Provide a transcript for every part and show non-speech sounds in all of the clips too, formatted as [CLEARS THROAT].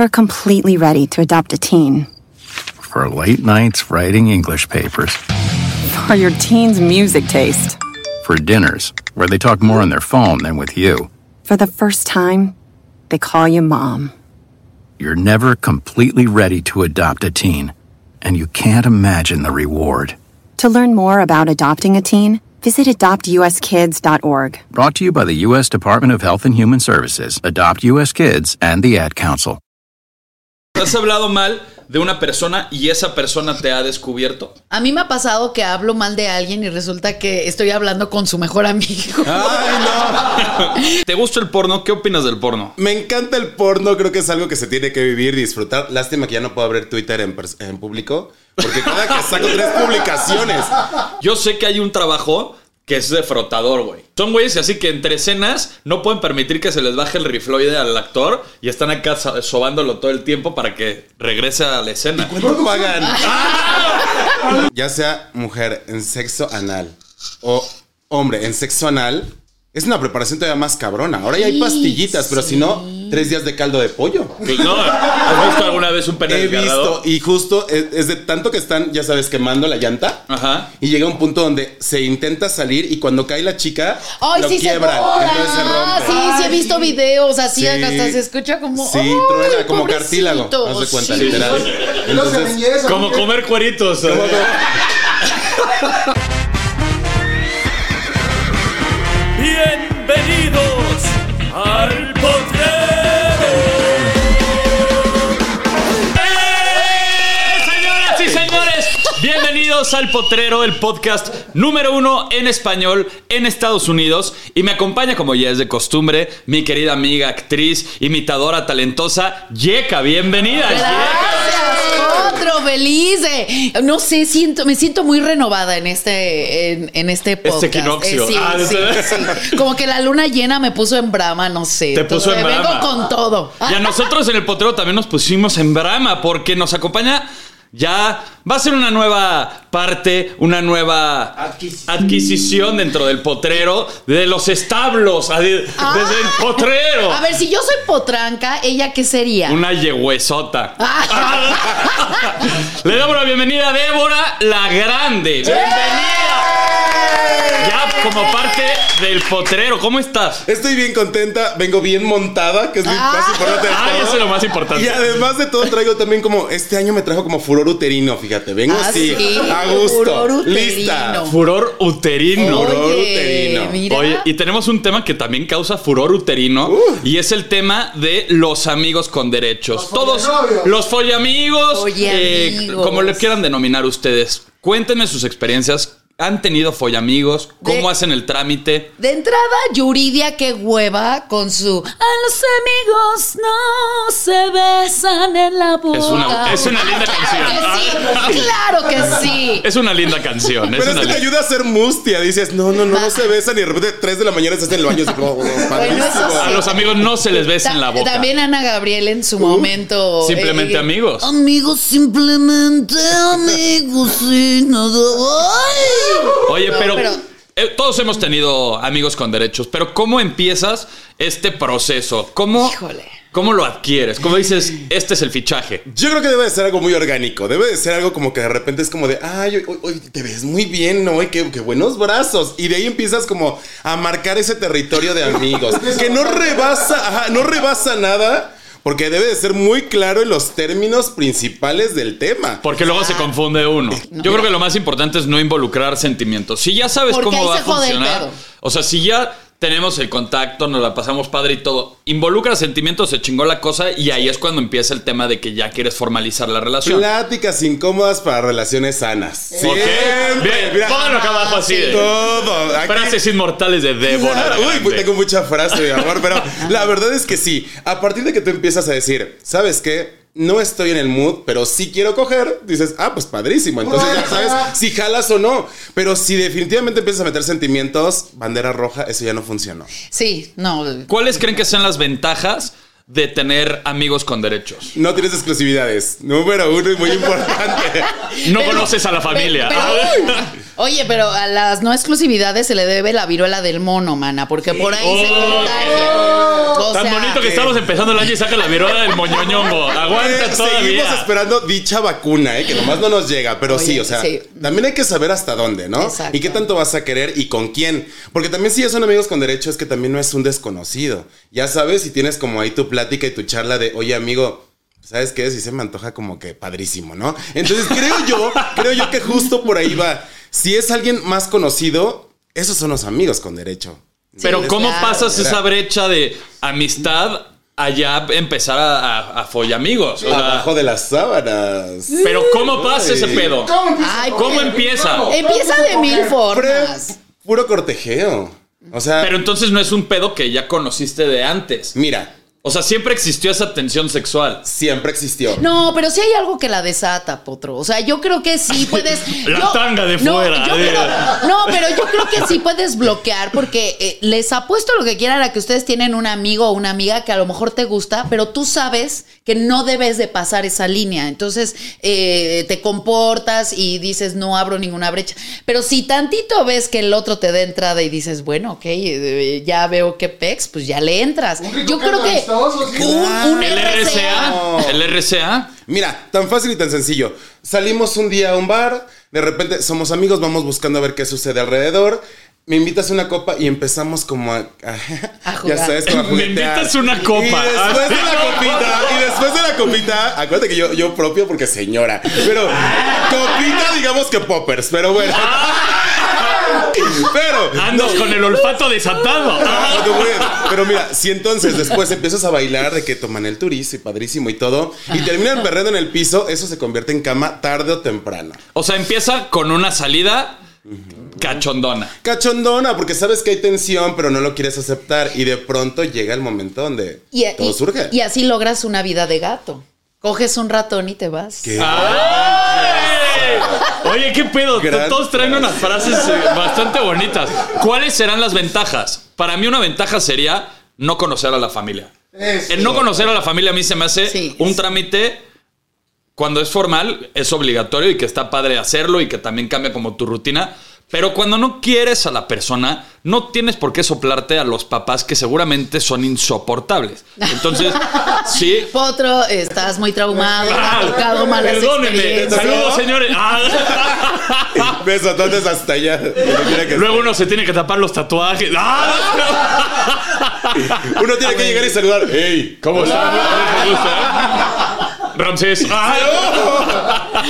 We're completely ready to adopt a teen. For late nights writing English papers. For your teen's music taste. For dinners where they talk more on their phone than with you. For the first time, they call you mom. You're never completely ready to adopt a teen, and you can't imagine the reward. To learn more about adopting a teen, visit adoptuskids.org. Brought to you by the U.S. Department of Health and Human Services, Adopt U.S. Kids, and the Ad Council. ¿Has hablado mal de una persona y esa persona te ha descubierto? A mí me ha pasado que hablo mal de alguien y resulta que estoy hablando con su mejor amigo. [LAUGHS] ¡Ay, [LAUGHS] ¿Te gusta el porno? ¿Qué opinas del porno? no! Me encanta el porno, creo que es algo que se tiene que vivir, disfrutar. Lástima que ya no puedo abrir Twitter en, en público, porque cada que saco tres publicaciones. Yo sé que hay un trabajo que es de frotador, güey. Son güeyes así que entre escenas no pueden permitir que se les baje el rifloide al actor y están acá so- sobándolo todo el tiempo para que regrese a la escena. ¿Cuánto pagan? [LAUGHS] ya sea mujer en sexo anal o hombre en sexo anal, es una preparación todavía más cabrona. Ahora ya hay Sí, pastillitas, pero si no, tres días de caldo de pollo. No, ¿has visto alguna vez un pene He desgarrado? visto, y justo es, es de tanto que están, ya sabes, quemando la llanta. Ajá. Y llega un punto donde se intenta salir y cuando cae la chica, ¡Ay, lo sí quiebran. se borra! entonces se rompe. Sí, sí he visto videos así, Sí. hasta se escucha como. Sí, ¡ay, truena como pobrecito! cartílago. Haz de cuenta, Sí. literal. Entonces, Como comer cueritos. Bienvenidos bienvenidos al Potrero, el podcast número uno en español en Estados Unidos. Y me acompaña, como ya es de costumbre, mi querida amiga, actriz, imitadora, talentosa, Yeka. Bienvenida. Gracias, otro Belice. No sé, siento, me siento muy renovada en este, en, en este podcast. equinoccio. sí, Ah, sí, sí. Como que la luna llena me puso en brama, no sé. Te puso en Vengo brama. con todo. Y a nosotros en el Potrero también nos pusimos en brama porque nos acompaña. Ya va a ser una nueva parte, una nueva adquisición, dentro del potrero, de los establos, Ah. desde el potrero. A ver, si yo soy potranca, ¿ella qué sería? Una yehuesota. Ah. [LAUGHS] Le damos la bienvenida a Débora la Grande. Bienvenida. Ya como parte del potrero. ¿Cómo estás? estoy bien contenta, vengo bien montada, que es lo Ah. más importante de Ay, todo. eso es lo más importante. Y además de todo traigo también como, este año me trajo como furor uterino, fíjate, vengo Ah, así, sí, a gusto, furor uterino. lista. Furor uterino. Furor uterino. mira. Oye, y tenemos un tema que también causa furor uterino Uh. y es el tema de los amigos con derechos. Todos los follamigos, eh, Follamigos. como le quieran denominar ustedes. Cuéntenme sus experiencias. ¿Han tenido follamigos? ¿Cómo De- hacen el trámite? De entrada, Yuridia, qué hueva con su A los amigos no se besan en la boca. Es una- es una linda Claro que sí, claro que sí. Es una linda canción. Es Pero es que te ayuda a ser mustia. Dices, no, no, no, no se besan y de repente 3 de la mañana estás en el baño. Como, oh, sí. A los amigos no se les besa en la boca. También Ana Gabriel en su momento. eh, Simplemente amigos. Amigos, simplemente amigos sin nada. Ay. Oye, No, pero, eh, todos hemos tenido amigos con derechos, pero ¿cómo empiezas este proceso? ¿Cómo, Híjole. ¿Cómo lo adquieres? ¿Cómo dices, este es el fichaje? Yo creo que debe de ser algo muy orgánico. Debe de ser algo como que de repente es como de, ay, hoy, hoy- hoy te ves muy bien, ¿no? Y qué, qué buenos brazos. Y de ahí empiezas como a marcar ese territorio de amigos. [LAUGHS] que no rebasa, ajá, no rebasa nada. Porque debe de ser muy claro en los términos principales del tema. Porque luego se confunde uno. Yo creo que lo más importante es no involucrar sentimientos. Si ya sabes Porque cómo va a funcionar, o sea, si ya tenemos el contacto, nos la pasamos padre y todo, involucra sentimientos, se chingó la cosa y ahí es cuando empieza el tema de que ya quieres formalizar la relación. Pláticas incómodas para relaciones sanas. ¿Ok? Siempre. Bien, Mira, pónganlo acá abajo así. de- todo. Aquí- Frases inmortales de Débora. Claro, Uy, pues tengo mucha frase, mi amor, pero [LAUGHS] la verdad es que sí. A partir de que tú empiezas a decir, ¿sabes qué? No estoy en el mood, pero sí quiero coger, dices, ah, pues padrísimo. Entonces ya [LAUGHS] sabes si jalas o no. Pero si definitivamente empiezas a meter sentimientos, bandera roja, eso ya no funcionó. Sí, no. ¿Cuáles creen que sean las ventajas de tener amigos con derechos? No tienes exclusividades. Número uno y muy importante. [LAUGHS] No Pero- conoces a la familia. pero- [LAUGHS] oye, pero a las no exclusividades se le debe la viruela del mono, mana, porque por ahí se Oh. contagia. O Tan sea, bonito que estamos empezando el año y saca la viruela del moñoñongo. Aguanta Eh, todavía. Seguimos esperando dicha vacuna, eh, que nomás no nos llega. Pero Oye, sí, o sea, sí. también hay que saber hasta dónde, ¿no? Exacto. Y qué tanto vas a querer y con quién. Porque también si ya son amigos con derecho, es que también no es un desconocido. Ya sabes, si tienes como ahí tu plática y tu charla de, oye, amigo. ¿Sabes qué? Si se me antoja como que padrísimo, ¿no? Entonces creo yo, creo yo que justo por ahí va. Si es alguien más conocido, esos son los amigos con derecho. Pero ¿cómo claro. pasas esa brecha de amistad allá empezar a, a, a follamigos? O sea, Abajo de las sábanas. pero ¿cómo pasa ese pedo? Ay, ¿Cómo empieza? Empieza de mil formas. puro cortejeo. O sea, Pero entonces no es un pedo que ya conociste de antes. mira, O sea, siempre existió esa tensión sexual. siempre existió. No, pero sí hay algo que la desata, Potro. O sea, yo creo que sí puedes. [LAUGHS] La yo- tanga de no, fuera, yo creo- no, pero yo creo que sí puedes bloquear porque eh, les apuesto lo que quieran a que ustedes tienen un amigo o una amiga que a lo mejor te gusta, pero tú sabes que no debes de pasar esa línea. Entonces eh, te comportas y dices no abro ninguna brecha. Pero si tantito ves que el otro te da entrada y dices, bueno, ok, eh, ya veo que pex, pues ya le entras. Yo creo que un, un El RCA. RCA. El RCA. Mira, tan fácil y tan sencillo. Salimos un día a un bar, de repente somos amigos, vamos buscando a ver qué sucede alrededor. Me invitas una copa y empezamos como a. a- [LAUGHS] A jugar. Ya sabes, como a Me invitas una copa. Y después de la [LAUGHS] copita, y después de la copita, acuérdate que yo, yo propio porque señora. Pero copita, digamos que poppers, pero bueno. Pero. Andas con el olfato desatado. Ah, no. Pero mira, si entonces después empiezas a bailar de que toman el turismo y padrísimo y todo, y terminan perreando en el piso, eso se convierte en cama tarde o temprano. O sea, empieza con una salida cachondona. Cachondona, porque sabes que hay tensión, pero no lo quieres aceptar. Y de pronto llega el momento donde Y, todo y- surge. y así logras una vida de gato. Coges un ratón y te vas. ¿Qué? ¡Ay! Oye, qué pedo. Gran Todos traen unas frases eh, bastante bonitas. ¿Cuáles serán las ventajas? Para mí, una ventaja sería no conocer a la familia. El no conocer a la familia a mí se me hace Sí. un trámite. Cuando es formal, es obligatorio y que está padre hacerlo y que también cambia como tu rutina. Pero cuando no quieres a la persona, no tienes por qué soplarte a los papás que seguramente son insoportables. Entonces, [LAUGHS] sí, Potro, estás muy traumado, Ah, ha tocado malas Perdónenme. experiencias. Saludos, señores. Ah. [LAUGHS] Beso, entonces hasta allá. que Luego uno se tiene que tapar los tatuajes. ¡Ah! Uno tiene que llegar y saludar. ¡Ey! ¿Cómo está? ¿Me gusta? Ramsés. [LAUGHS] Ah.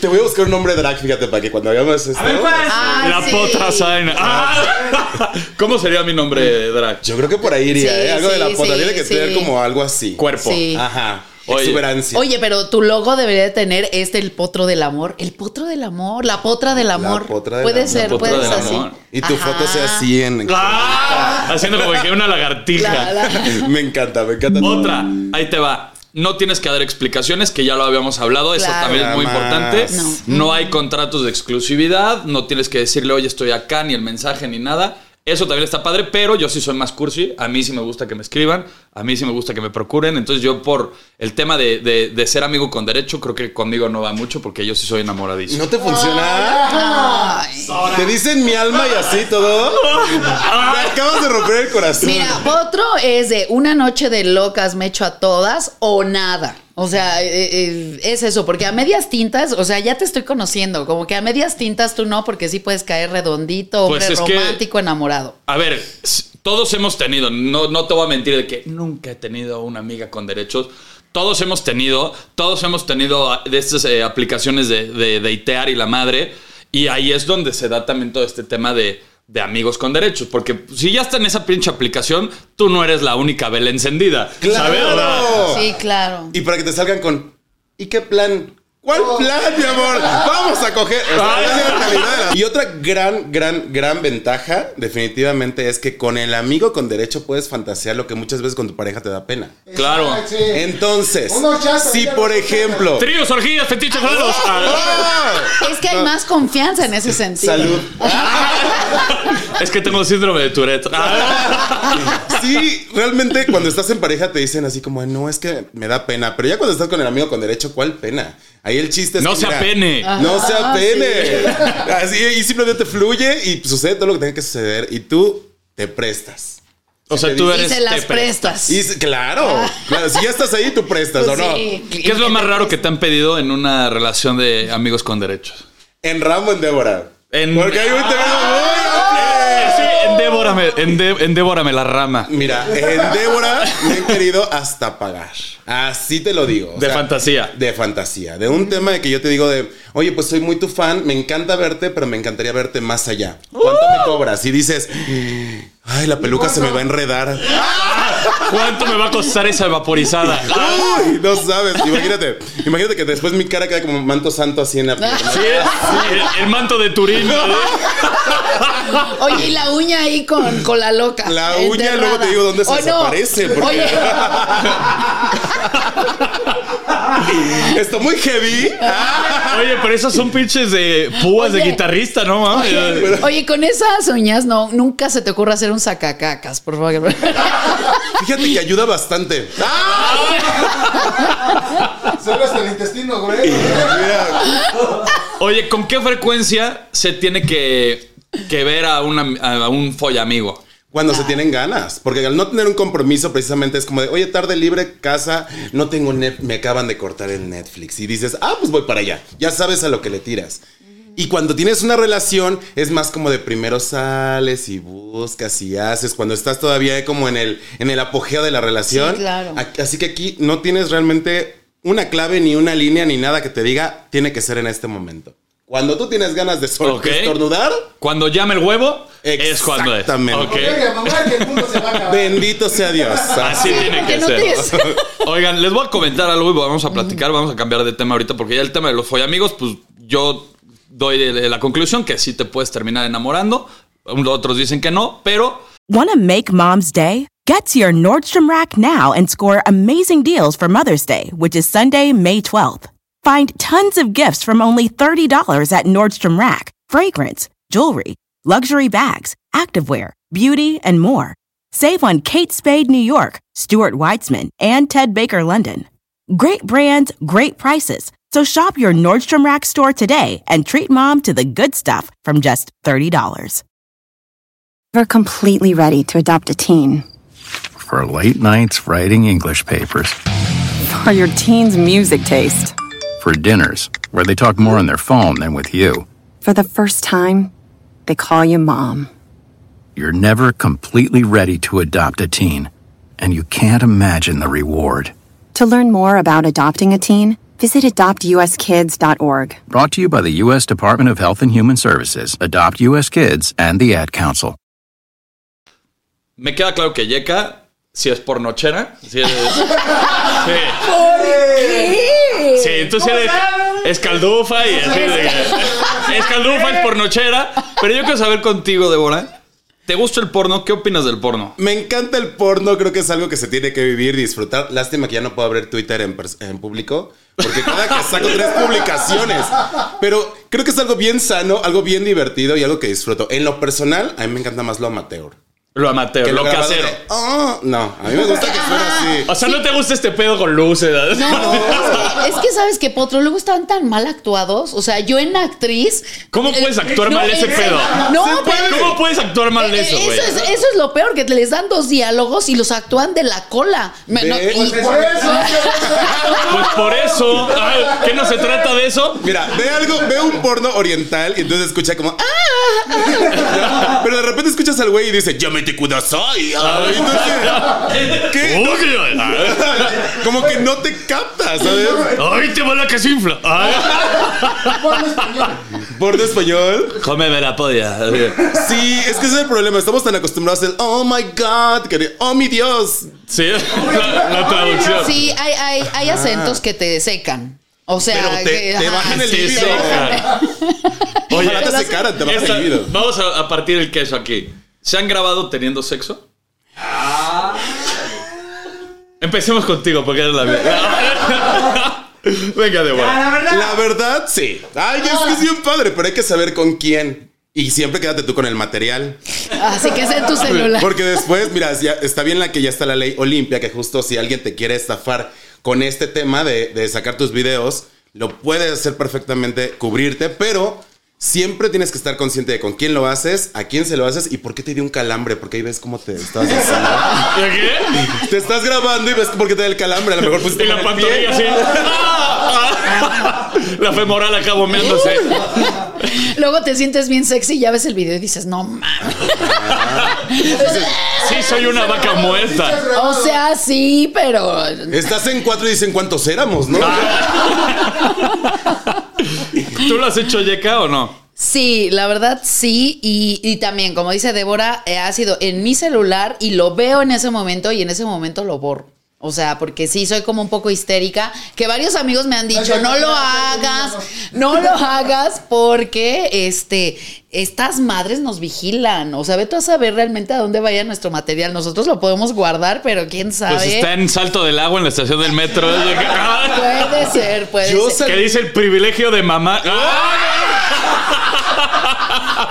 Te voy a buscar un nombre drag, fíjate, para que cuando hagamos esto. Ay, La sí. potra Zaina. Ah. [LAUGHS] ¿Cómo sería mi nombre drag? Yo creo que por ahí iría, Sí, ¿eh? Algo de la pota. sí, Tiene que sí. tener como algo así. Cuerpo. Sí. Ajá. Oye. Exuberancia. Oye, pero tu logo debería de tener este, el potro del amor. El potro del amor, la potra del amor. potra del puede amor. ser, La potra puede del ser así. amor. Y tu Ajá. foto sea así en. Ah, Haciendo como que una lagartija. La- la- [LAUGHS] me encanta, me encanta. Otra, ahí te va. No tienes que dar explicaciones, que ya lo habíamos hablado, eso Claro. también es muy importante. No. No hay contratos de exclusividad, no tienes que decirle, oye, estoy acá, ni el mensaje, ni nada. Eso también está padre, pero yo sí soy más cursi. A mí sí me gusta que me escriban, a mí sí me gusta que me procuren. Entonces yo por el tema de, de- de ser amigo con derecho, creo que conmigo no va mucho porque yo sí soy enamoradizo. ¿No te funciona? Ay. ¿Te dicen mi alma y así todo? Me acabas de romper el corazón. Mira, potro es de una noche de locas me echo a todas o nada. O sea, eh, eh, es eso, porque a medias tintas, o sea, ya te estoy conociendo, como que a medias tintas tú no, porque sí puedes caer redondito, hombre Pues que- romántico, enamorado. A ver, todos hemos tenido, no, no te voy a mentir de que nunca he tenido una amiga con derechos. Todos hemos tenido, todos hemos tenido ah, de estas eh, aplicaciones de, de, de itear y la madre. Y ahí es donde se da también todo este tema de, de amigos con derechos. Porque si ya está en esa pinche aplicación, tú no eres la única vela encendida. ¡Claro! Sí, claro. Y para que te salgan con. ¿Y qué plan? ¿Cuál plan, mi amor? Vamos a coger. [LAUGHS] O sea, la- Y otra gran, gran, gran ventaja, definitivamente, es que con el amigo con derecho puedes fantasear lo que muchas veces con tu pareja te da pena. Claro. Entonces, si por lo- ejemplo. Tríos, orgías, fetiches raros. ¡Ah! Es que hay más confianza en ese sentido. Salud. [LAUGHS] Es que tengo síndrome de Tourette. [LAUGHS] Sí, realmente cuando estás en pareja te dicen así como, no, es que me da pena. Pero ya cuando estás con el amigo con derecho, ¿cuál pena? Ahí el chiste es No que, se mira, apene. No se Ajá, apene. [LAUGHS] Así, y simplemente fluye y sucede todo lo que tenga que suceder. Y tú te prestas. O sea, tú Y eres. se las prestas. Y s- claro, claro, si ya estás ahí, tú prestas Pues o no. sí. ¿Qué es lo más raro que te han pedido en una relación de amigos con derechos? En Rambo, en Débora. En- Porque hay un tema muy Endévorame, endé- endévorame la rama. Mira, en Débora me han querido hasta pagar. Así te lo digo. O De fantasía. De fantasía. De un tema de que yo te digo de, oye, pues soy muy tu fan, me encanta verte, pero me encantaría verte más allá. ¿Cuánto me cobras? Y dices, ay, la peluca se me va a enredar. ¿Cuánto me va a costar esa vaporizada? Ay, no sabes. Imagínate, imagínate que después mi cara queda como manto santo así en la pierna. Sí, el, el manto de Turín. ¿no? [LAUGHS] Oye, y la uña ahí con, con la loca. La uña, enterrada. luego te digo dónde se desaparece, porque- Oye, [LAUGHS] Está muy heavy. Oye, pero esos son pinches de púas de guitarrista, ¿no? oye, con esas uñas no, nunca se te ocurra hacer un sacacacas, por favor. Fíjate que ayuda bastante. [LAUGHS] Solo hasta el intestino, güey. Oye, ¿con qué frecuencia se tiene que, que ver a, una, a un follamigo? Cuando se tienen ganas, porque al no tener un compromiso precisamente es como de, oye, tarde libre, casa, no tengo net, me acaban de cortar el Netflix y dices, ah, pues voy para allá, ya sabes a lo que le tiras. Y cuando tienes una relación es más como de primero sales y buscas y haces, cuando estás todavía como en el, en el apogeo de la relación. Sí, claro. Así que aquí no tienes realmente una clave ni una línea ni nada que te diga, tiene que ser en este momento. Cuando tú tienes ganas de sol- Ok. de estornudar, Cuando llame el huevo, es cuando es. Exactamente. Ok. Oiga, mamá, que el mundo se va a acabar. bendito sea Dios. Así tiene que ser. [LAUGHS] Oigan, les voy a comentar algo y vamos a platicar, vamos a cambiar de tema ahorita, porque ya el tema de los follamigos, pues yo doy la conclusión que sí te puedes terminar enamorando. Otros dicen que no, pero Want to make mom's day? Get to your Nordstrom Rack now and score amazing deals for Mother's Day, which is Sunday, May 12th. Find tons of gifts from only $30 at Nordstrom Rack fragrance, jewelry, luxury bags, activewear, beauty, and more. Save on Kate Spade New York, Stuart Weitzman, and Ted Baker London. Great brands, great prices. So shop your Nordstrom Rack store today and treat mom to the good stuff from just $30. We're completely ready to adopt a teen. For late nights writing English papers, For your teen's music taste. For dinners where they talk more on their phone than with you. For the first time, they call you mom. You're never completely ready to adopt a teen, and you can't imagine the reward. To learn more about adopting a teen, visit adoptuskids.org. Brought to you by the U.S. Department of Health and Human Services, Adopt U.S. Kids, and the Ad Council. me queda claro que Yeka, si es pornochera, si es, [LAUGHS] sí. Sí, tú sí eres escaldufa y así de [LAUGHS] escaldufa es pornochera, pero yo quiero saber contigo, Débora, ¿te gusta el porno? ¿Qué opinas del porno? Me encanta el porno, creo que es algo que se tiene que vivir, disfrutar. Lástima que ya no puedo abrir Twitter en, pers- en público, porque cada que saco tres publicaciones. Pero creo que es algo bien sano, algo bien divertido y algo que disfruto. En lo personal, a mí me encanta más lo amateur. Lo amateur, lo grabado casero. de, "Ah", no, a mí me gusta que suene así. O sea, ¿no te gusta este pedo con luces? No, es [LAUGHS] que, es que sabes que Potro luego están tan mal actuados. O sea, yo en actriz. ¿Cómo puedes eh, actuar no, mal ese pedo? No, pero. ¿Cómo puedes actuar mal de eso, Eh, güey? Eso es, eso es lo peor, que les dan dos diálogos y los actúan de la cola. Me- no, y- pues Por eso. Pues por eso, ay, ¿qué no se trata de eso? Mira, ve algo, ve un porno oriental y entonces escucha como "Ah, ah". [LAUGHS] Pero de repente escuchas al güey y dice, "Yamete kudasai". [LAUGHS] Ay, entonces, [LAUGHS] ¿qué? Uy, [LAUGHS] Como que no te captas, ¿sabes? Ay, te va la casinfla. Ay. Porno español. Porno español. Cómeme la polla. Sí, es que ese es el problema. Estamos tan acostumbrados al oh my god, que oh mi Dios. Sí, la, la traducción. Sí, hay, hay, hay acentos que te secan. O sea, Pero te- que, te bajan el sí, libido. te bajan- Ojalá te secaran, te baja esta- el libido. Vamos a, a partir el queso aquí. ¿Se han grabado teniendo sexo? Empecemos contigo porque eres la mía. [LAUGHS] Venga, Débora. La verdad, sí. Ay, es que es bien padre, pero hay que saber con quién. Y siempre quédate tú con el material. Así que es en tu celular. Porque después, mira, ya está bien la que ya está la ley Olimpia, que justo si alguien te quiere estafar con este tema de, de sacar tus videos, lo puedes hacer perfectamente, cubrirte, pero siempre tienes que estar consciente de con quién lo haces, a quién se lo haces y por qué te dio un calambre, porque ahí ves cómo te estás haciendo. ¿Qué? te estás grabando y ves por qué te da el calambre, a lo mejor pusiste Y la pantorrilla así. [LAUGHS] La femoral acá bombeándose. Luego te sientes bien sexy y ya ves el video y dices, no mames. Sí, soy una vaca muerta. O sea, sí, pero. Estás en cuatro y dicen cuántos éramos, ¿no? [LAUGHS] ¿Tú lo has hecho, Yeka, o no? Sí, la verdad sí. Y, y también, como dice Débora, eh, ha sido en mi celular y lo veo en ese momento y en ese momento lo borro. O sea, porque sí soy como un poco histérica, que varios amigos me han dicho, no lo hagas, no lo hagas porque este estas madres nos vigilan, o sea, ve tú a saber realmente a dónde vaya nuestro material. Nosotros lo podemos guardar, pero quién sabe. Pues está en salto del agua en la estación del metro. [LAUGHS] Puede ser, puede Yo ser. Que dice el privilegio de mamá.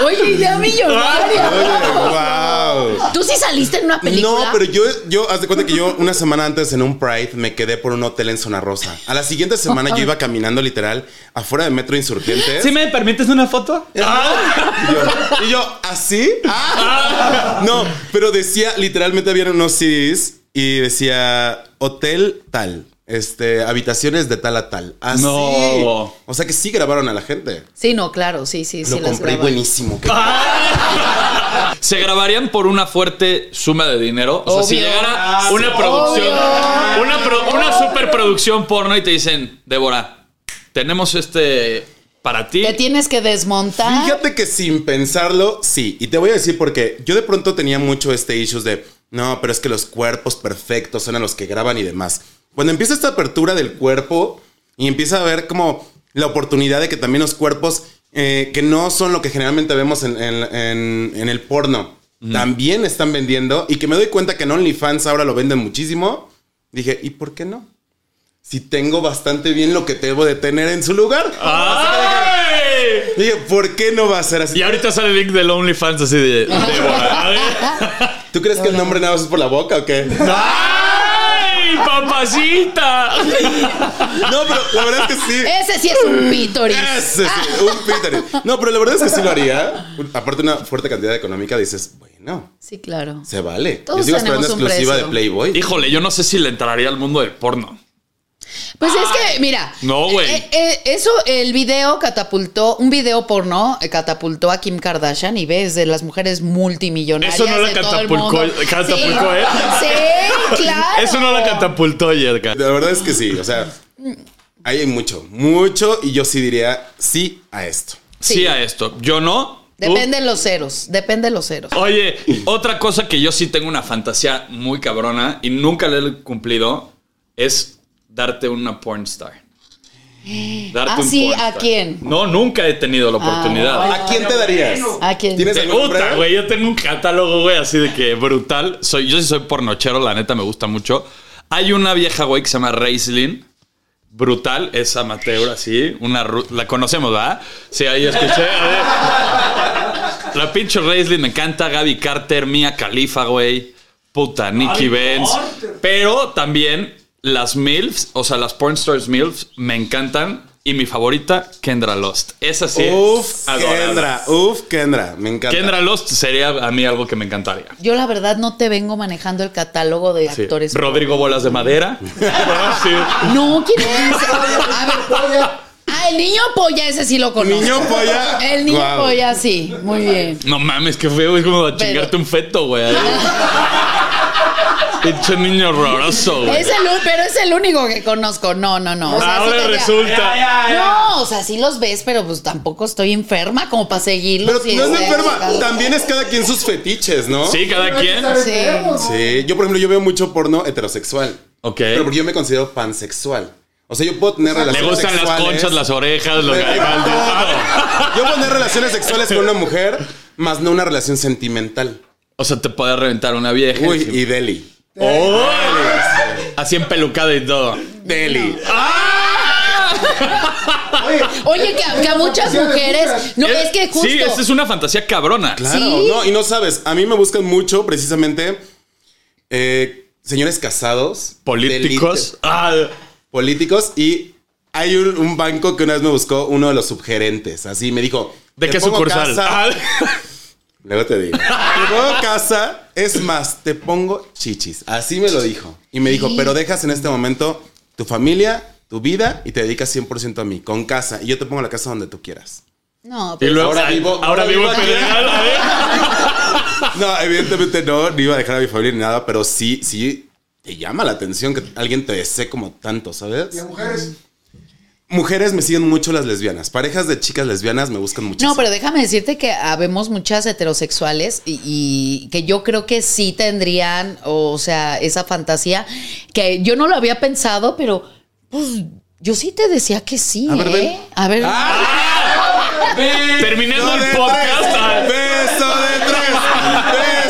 Oye, idea millonaria. Oye, wow. ¿Tú sí saliste en una película? No, pero yo, yo, haz de cuenta que yo una semana antes en un Pride me quedé por un hotel en Zona Rosa. A la siguiente semana yo iba caminando literal afuera de Metro Insurgentes. ¿Sí me permites una foto? Y yo, y yo, ¿así? Ah. No, pero decía, literalmente habían unos CDs y decía hotel tal. Este, habitaciones de tal a tal. Así. No. O sea que sí grabaron a la gente. Sí, no, claro, sí, sí, sí. Lo las compré buenísimo. qué- ¿Se grabarían por una fuerte suma de dinero? O sea, si llegara una producción, Obvio. una, pro- una superproducción porno y te dicen, Débora, tenemos este para ti. Te tienes que desmontar. Fíjate que sin pensarlo, sí. Y te voy a decir porque yo de pronto tenía mucho este issues de, no, pero es que los cuerpos perfectos son a los que graban y demás. Cuando empieza esta apertura del cuerpo y empieza a ver como la oportunidad de que también los cuerpos eh, que no son lo que generalmente vemos en, en- en- en el porno, también están vendiendo y que me doy cuenta que en OnlyFans ahora lo venden muchísimo, dije, ¿y por qué no? Si tengo bastante bien lo que debo de tener en su lugar. [LAUGHS] Dije, ¿por qué no va a ser así? Y ahorita sale el link del OnlyFans así de. [LAUGHS] A ver. ¿Tú crees que el nombre nada más es por la boca o qué? [LAUGHS] ¡Ay, papacita! No, pero la verdad es que sí. Ese sí es un pítoris. Ese sí, un Peter. No, pero la verdad es que sí lo haría. Aparte una fuerte cantidad económica, dices, bueno, Sí, claro. se vale. Todos Yo sigo esperando exclusiva precio. de Playboy. Híjole, yo no sé si le entraría al mundo del porno. Pues es que, mira. No, güey. eh, eh, eso, el video catapultó, un video porno eh, catapultó a Kim Kardashian y ves de las mujeres multimillonarias. Eso no la mundo. catapulcó, sí, ¿eh? Sí, claro. Eso no la catapultó, Yerka. La verdad es que sí, o sea, ahí hay mucho, mucho y yo sí diría sí a esto. Sí. Sí. a esto. Yo no. Depende de los ceros. Depende de los ceros. Oye, otra cosa que yo sí tengo una fantasía muy cabrona y nunca la he cumplido es darte una porn star. [GASPS] Darte Ah, un sí, ¿a quién? No, nunca he tenido la oportunidad. bueno. ¿A quién te darías? ¿A quién? ¿Tienes Te- nombre? güey, yo tengo un catálogo, güey, así de que brutal. Soy, yo sí soy pornochero, la neta me gusta mucho. Hay una vieja, güey, que se llama Raislin. Brutal, es amateur, así. Una la conocemos, ¿verdad? Sí, ahí escuché. a ver. La pinche Raislin me encanta. Gaby Carter, Mia Khalifa, güey. Puta, Nicky Benz. Pero también las MILFs, o sea, las porn stars MILFs, me encantan. Y mi favorita, Kendra Lost. Esa sí. Uf, adorada. Kendra, uf, Kendra, me encanta. Kendra Lost sería a mí algo que me encantaría. Yo la verdad no te vengo manejando el catálogo de Sí. actores. Rodrigo Bolas de Madera. [LAUGHS] Ah, sí. No, ¿quién es? A ver, Ah, el niño polla, ese sí lo conozco. Niño polla. El niño Guau. polla, sí. Muy bien. No mames, qué feo. Es como a chingarte un feto, güey. [LAUGHS] Pinche niño horroroso, güey. Es el, u- pero es el único que conozco. No, no, no. O sea, sí Ahora resulta. No, o sea, sí los ves, pero pues tampoco estoy enferma como para seguirlos. Pero no es este, enferma, cada- también es cada quien sus fetiches, ¿no? Sí, cada quien. Sí. Sí, yo por ejemplo, yo veo mucho porno heterosexual. Ok. Pero porque yo me considero pansexual. O sea, yo puedo tener Le relaciones gustan las sexuales. conchas, las orejas, los Todo. Yo puedo tener relaciones sexuales con una mujer, más no una relación sentimental. O sea, te puede reventar una vieja. Uy, y Deli. ¡Oh! Así empelucada y todo. Deli. Oye, que, a- que a muchas mujeres. No, es que justo. Sí, esa es una fantasía cabrona. Claro, Sí. no, y no sabes, a mí me buscan mucho precisamente eh, señores casados. Políticos. Ah, políticos y hay un, un banco que una vez me buscó uno de los subgerentes. Así me dijo. ¿De "Te qué sucursal? casa". Ah. Luego te digo. Te pongo casa. Es más, te pongo chichis. Así me lo dijo. Y me dijo, pero dejas en este momento tu familia, tu vida y te dedicas 100% a mí, con casa. Y yo te pongo la casa donde tú quieras. No, Y pero. luego, Ahora vivo- vivo, ahora ahora vivo en. Pedregal. Ver. No, evidentemente no, ni iba a dejar a mi familia ni nada, pero sí, sí te llama la atención que alguien te desee como tanto, ¿sabes? Y a mujeres. Mujeres me siguen mucho las lesbianas. Parejas de chicas lesbianas me buscan muchísimo. No, pero déjame decirte que habemos muchas heterosexuales y, y que yo creo que sí tendrían, o sea, esa fantasía que yo no lo había pensado, pero pues yo sí te decía que sí. A ver, ¿eh? ven. A ver. [LAUGHS] Terminando Beso el podcast. ah, Beso de tres.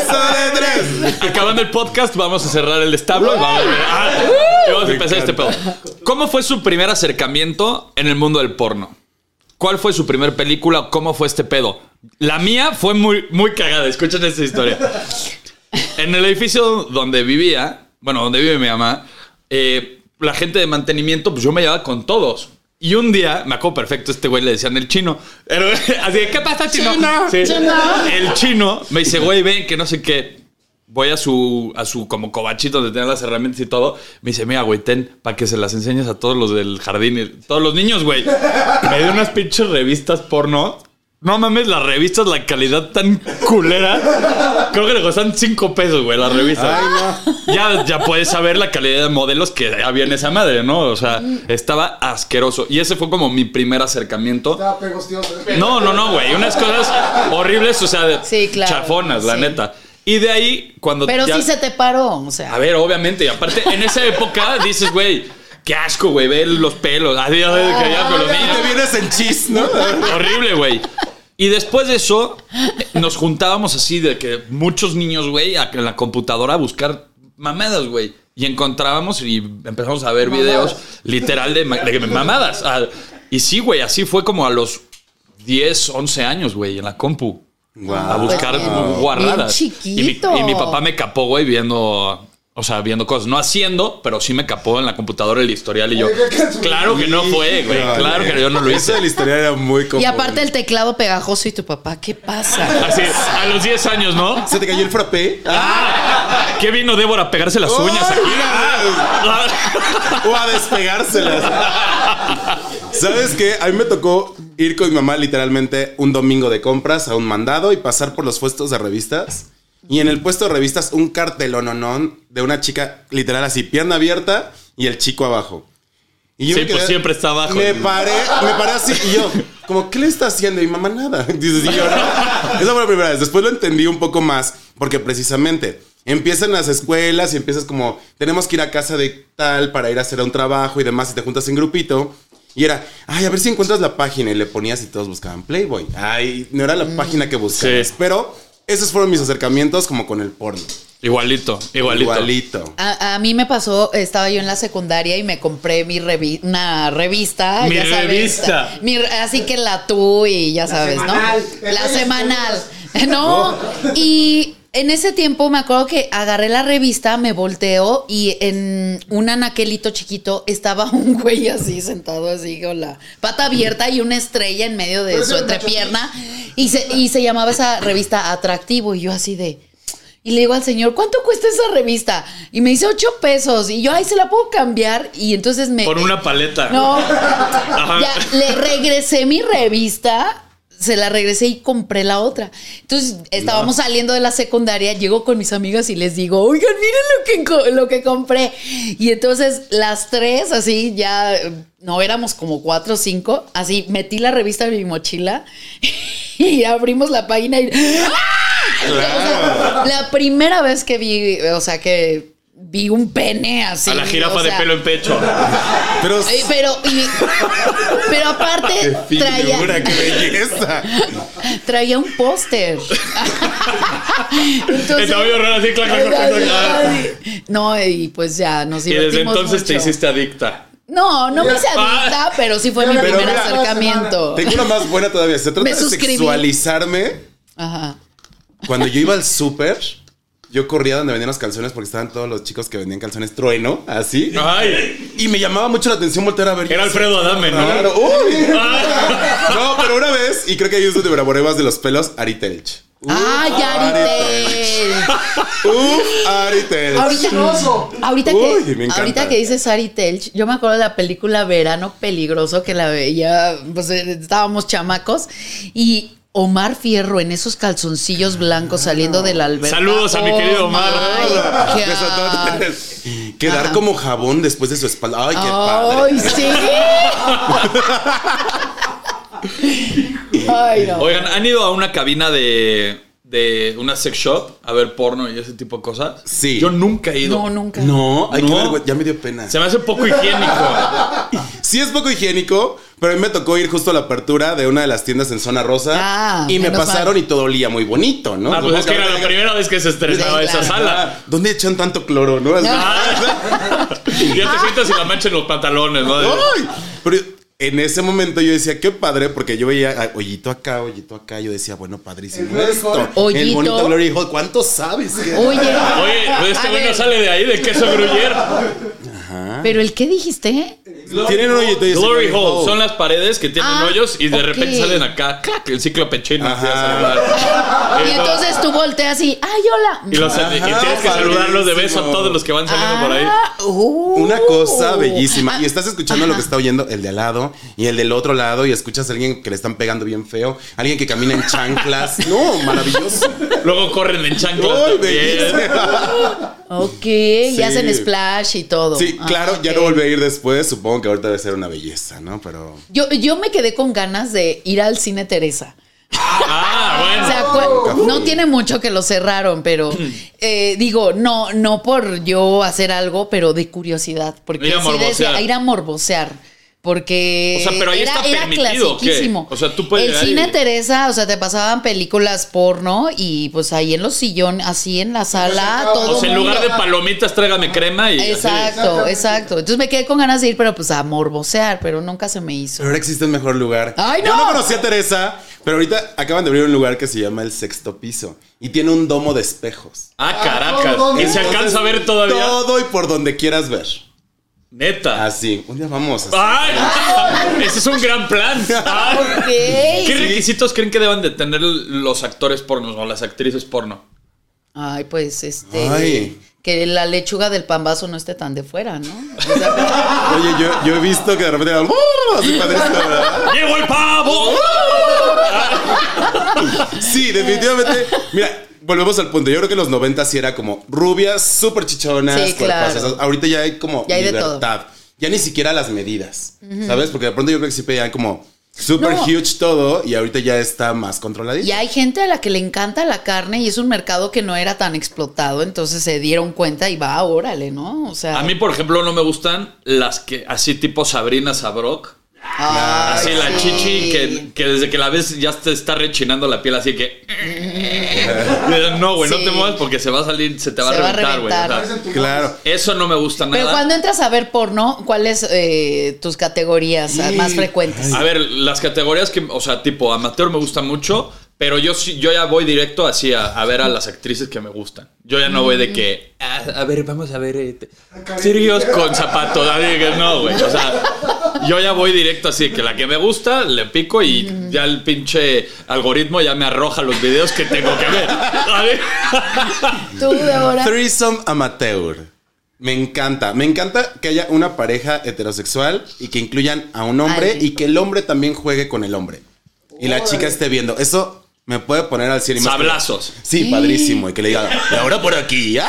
Beso de tres. Acabando el podcast, vamos a cerrar el establo y vamos, ah, y vamos a empezar este pedo. ¿Cómo fue su primer acercamiento en el mundo del porno? ¿Cuál fue su primer película? ¿Cómo fue este pedo? La mía fue muy, muy cagada. Escuchen esta historia. En el edificio donde vivía, bueno, donde vive mi mamá, eh, la gente de mantenimiento, pues yo me llevaba con todos. Y un día, me acuerdo perfecto, este güey le decían el chino. Pero, [LAUGHS] así de, ¿qué pasa, chino? Sí. El chino me dice, güey, ven, que no sé qué. Voy a su, a su como cobachito donde tienen las herramientas y todo. Me dice, mira, güey, ten, para que se las enseñes a todos los del jardín, y todos los niños, güey. Me dio unas pinches revistas porno. No mames, las revistas, la calidad tan culera. Creo que le costan 5 pesos, güey, las revistas. Ya, ya puedes saber la calidad de modelos que había en esa madre, ¿no? O sea, estaba asqueroso. Y ese fue como mi primer acercamiento. Estaba pegostioso. No, no, no, güey. Unas cosas horribles, o sea, de Sí, claro, chafonas, la sí. neta. Y de ahí, cuando Pero ya- sí se te paró, o sea. A ver, obviamente. Y aparte, en esa época [LAUGHS] dices, güey, qué asco, güey, ver los pelos. Adiós, que ya con los Y te niños. vienes en chis, ¿no? [LAUGHS] Horrible, güey. Y después de eso, nos juntábamos así de que muchos niños, güey, a- en la computadora a buscar mamadas, güey. Y encontrábamos y empezamos a ver videos literal de, de mamadas. Ah, y sí, güey, así fue como a los 10, 11 años, güey, en la compu. A buscar Pues bien- guarradas. Y mi, chiquito. y mi papá me capó, güey, viendo. O sea, viendo cosas. No haciendo, pero sí me capó en la computadora el historial. Y yo, claro que no fue, güey. Claro que yo no lo hice. de la historia era muy común. Y aparte el teclado pegajoso y tu papá, ¿qué pasa? Así, a los 10 años, ¿no? ¿Se te cayó el frappé? ¿Qué vino Débora a pegarse las uñas aquí? Ah. o a despegárselas. ¿Sabes qué? A mí me tocó ir con mi mamá literalmente un domingo de compras a un mandado y pasar por los puestos de revistas. Y en el puesto de revistas un cartelononón de una chica literal así, pierna abierta y el chico abajo. Y Sí, me pues siempre está abajo. Me paré, me paré así y yo, como, ¿qué le está haciendo? Y mi mamá nada. [LAUGHS] Dices, y yo, ¿no? Esa fue la primera vez. Después lo entendí un poco más, porque precisamente empiezan las escuelas y empiezas como, tenemos que ir a casa de tal para ir a hacer un trabajo y demás, y te juntas en grupito. Y era, ay, a ver si encuentras la página. Y le ponías y todos buscaban Playboy. Ay, no era la página que buscabas. Sí. Pero esos fueron mis acercamientos como con el porno. Igualito, igualito. Igualito. A, a mí me pasó, estaba yo en la secundaria y me compré mi revi- una revista. Mi ya sabes, revista. mi así que la tú y ya sabes, semanal. ¿no? La semanal. [LAUGHS] No, y en ese tiempo me acuerdo que agarré la revista, me volteo y en un anaquelito chiquito estaba [LAUGHS] un güey así sentado así con la pata abierta y una estrella en medio de su entrepierna y se, y se llamaba esa revista Atractivo y yo así de... Y le digo al señor, ¿cuánto cuesta esa revista? Y me dice ocho pesos. Y yo, ay, se la puedo cambiar. Y entonces me. Por una paleta. No. ya le regresé mi revista. Se la regresé y compré la otra. Entonces estábamos saliendo de la secundaria, llego con mis amigas y les digo, oigan, miren lo que, lo que compré. Y entonces las tres, así ya, no éramos como cuatro o cinco, así metí la revista en mi mochila [LAUGHS] y abrimos la página y... ¡Ah! O sea, la primera vez que vi, o sea, que vi un pene así. a la jirafa o de pelo en pecho. [LAUGHS] Pero. Pero, y- pero aparte ¡Qué figura, traía, qué belleza! [LAUGHS] traía un póster. [LAUGHS] Entonces- así, clac, clac, clac. No, y pues ya nos Y desde divertimos entonces te hiciste adicta. No, no me hice adicta, pero sí fue mi Pero primer mira, acercamiento. Tengo una más buena todavía. Se trata Me de suscribí. sexualizarme. Ajá. Cuando yo iba al súper, yo corría donde vendían los calzones porque estaban todos los chicos que vendían calzones trueno, así. Ay, Y me llamaba mucho la atención voltear a ver. era Alfredo Adame, ¿no? Claro. ¡Uy! [LAUGHS] Ah. No, pero una vez, y creo que ahí es donde me enamoré más de los pelos, Ari Telch. ¡Ay, Aritel! Uf, Ari Telch. Ahorita, ahorita, Uy, que, me ahorita que dices Ari Telch, yo me acuerdo de la película Verano Peligroso que la veía, pues eh, estábamos chamacos y Omar Fierro en esos calzoncillos blancos saliendo del alberca. Saludos a mi querido Omar. Quedar Ajá. como jabón después de su espalda. Ay, qué padre. Ay, sí. [LAUGHS] Ay, no. Oigan, ¿han ido a una cabina de, de una sex shop a ver porno y ese tipo de cosas? Sí. Yo nunca he ido. No, nunca. No, hay No. que ver, güey, ya me dio pena. Se me hace poco higiénico. [LAUGHS] Sí es poco higiénico, pero a mí me tocó ir justo a la apertura de una de las tiendas en zona rosa Ah, y me pasaron mal. y todo olía muy bonito, ¿no? Ah, pues es que era la primera vez que se estrenaba Sí, esa claro. sala. Ah, ¿Dónde echan tanto cloro, no? Ah. [LAUGHS] [LAUGHS] Ya te sientas y la mancha en los pantalones, ¿no? Ay, pero en ese momento yo decía, qué padre, porque yo veía hoyito acá, hoyito acá. Yo decía, bueno, padrísimo Glory esto. El bonito Glory Hall. ¿Cuánto sabes? Oye, [LAUGHS] Oye, este güey no sale de ahí, de queso gruyer. pero el qué dijiste? Tienen un hoyito y Glory Hole son las paredes que tienen Ah, hoyos y de ok. repente salen acá, clac, el ciclo pechino. Ajá. empieza a saludar. Y entonces tú volteas y, ay, hola. Y, los- y Ajá, tienes que saludarlos de beso a padrísimo. todos los que van saliendo por ahí. Ah, uh. Una cosa bellísima. Y estás escuchando lo que está oyendo el de al lado y el del otro lado y escuchas a alguien que le están pegando bien feo, alguien que camina en chanclas. No, maravilloso. Luego corren en chanclas Ay, también. bellísimo. Ok, y Sí. hacen splash y todo. Sí, Ah, claro, ya no volví a ir después. Supongo que ahorita debe ser una belleza, ¿no? Pero. Yo, yo me quedé con ganas de ir al cine Teresa. Ah, [LAUGHS] bueno. O sea, no tiene mucho que lo cerraron, pero [CLEARS THROAT] eh, digo, no, no por yo hacer algo, pero de curiosidad. Porque Ir a sí decía, ir a morbosear. Porque O sea, pero ahí era, está era permitido, ¿o qué? clasiquísimo. O sea, tú puedes El cine Teresa, o sea, te pasaban películas porno y pues ahí en los sillones, así en la sala, todo. o sea, en lugar de palomitas, tráigame crema y. así. Exacto, exacto. Entonces me quedé con ganas de ir, pero pues a morbosear, pero nunca se me hizo. Pero ahora existe un mejor lugar. ¡Ay, Yo no! no conocía a Teresa, pero ahorita acaban de abrir un lugar que se llama el sexto piso y tiene un domo de espejos. Ah, caracas. todo, Y se alcanza a ver todavía. Todo y por donde quieras ver. Neta. Así. Un día vamos. así. ¡Ay! Ese es un gran plan. [LAUGHS] Ay. Ok. ¿Qué requisitos creen que deban de tener los actores pornos o las actrices porno? Ay, pues este. Ay. Que la lechuga del pambazo no esté tan de fuera, ¿no? O sea, [LAUGHS] Oye, yo, yo he visto que de repente así ¿verdad? ¡Llegó el pavo! [LAUGHS] Sí, definitivamente. Mira, volvemos al punto. Yo creo que en los 90 sí era como rubias, súper chichonas, Sí, claro. cuerpazos. Ahorita ya hay como Ya hay de libertad. Ya ni siquiera las medidas, ¿sabes? Porque de pronto yo creo que sí pedían como super No. huge todo y ahorita ya está más controladito. y hay gente a la que le encanta la carne y es un mercado que no era tan explotado, entonces se dieron cuenta y va, órale, ¿no? O sea. A mí, por ejemplo, no me gustan las que así tipo Sabrina Sabrok. Ay, Así la sí. chichi que, que desde que la ves ya te está rechinando la piel así que... [LAUGHS] No, güey, no te muevas porque se va a salir, se te va Se a va a reventar, güey. O sea, reventar. Claro. eso no me gusta Pero nada. cuando entras a ver porno, ¿cuáles eh, tus categorías más frecuentes? A ver, las categorías que, o sea, tipo amateur me gusta mucho, pero yo sí, yo ya voy directo así a, a ver a las actrices que me gustan. Yo ya no voy de que, "Ah, a ver, vamos a ver, eh, Sirios con zapatos. No, güey. O sea, yo ya voy directo así, que la que me gusta, le pico y ya el pinche algoritmo ya me arroja los videos que tengo que ver. ¿sabes? Tú, Débora. Threesome amateur. Me encanta. Me encanta que haya una pareja heterosexual y que incluyan a un hombre Ay. y que el hombre también juegue con el hombre. Y la chica esté viendo. Eso me puede poner al que- Sablazos. Sí, padrísimo. Y que le diga, y ahora por aquí. ¡Ah!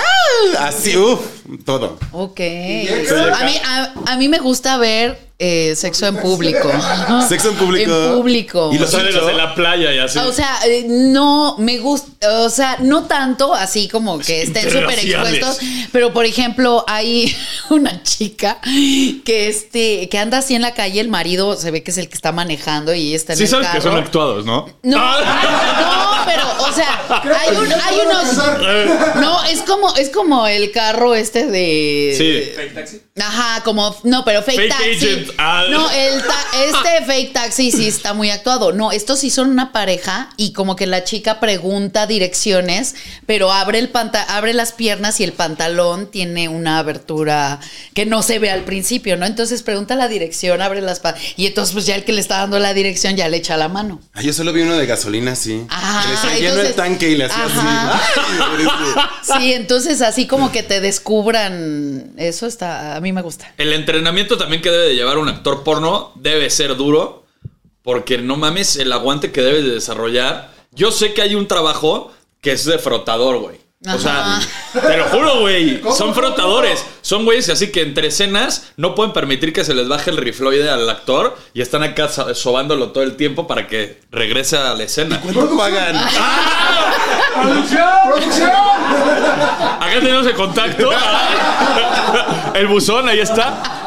Así, uff. Todo. Ok. A mí, a, a mí me gusta ver eh, sexo en público. [LAUGHS] Sexo en público. En público. Y los de la playa y así. O sea, eh, no me gusta, o sea, no tanto así como que estén súper expuestos, pero por ejemplo, hay [LAUGHS] una chica que este que anda así en la calle, el marido se ve que es el que está manejando y está en sí el sabes que son actuados, ¿no? No, Ah. no, pero, o sea, hay, un- hay unos. No, es como, es como el carro este de. Sí. Ajá, como. No, pero fake, Fake taxi. agent, ah. No, el ta- este [LAUGHS] fake taxi sí está muy actuado. No, estos sí son una pareja y como que la chica pregunta direcciones, pero abre el panta abre las piernas y el pantalón tiene una abertura que no se ve al principio, ¿no? Entonces pregunta la dirección, abre las y entonces pues ya el que le está dando la dirección ya le echa la mano. Ah, yo solo vi uno de gasolina así. Ah, que le está lleno el tanque y le hacía Ajá. así. [LAUGHS] Sí, entonces así como que te eso está, a mí me gusta. El entrenamiento también que debe de llevar un actor porno debe ser duro, porque no mames el aguante que debes de desarrollar. Yo sé que hay un trabajo que es de frotador, güey. O sea, te lo juro, güey. [LAUGHS] ¿Cómo, Son frotadores. Son güeyes así que entre escenas no pueden permitir que se les baje el rifloide al actor y están acá so- sobándolo todo el tiempo para que regrese a la escena. ¿Cuánto pagan? [LAUGHS] ¡Producción! Acá tenemos el contacto. [LAUGHS] el buzón, ahí está.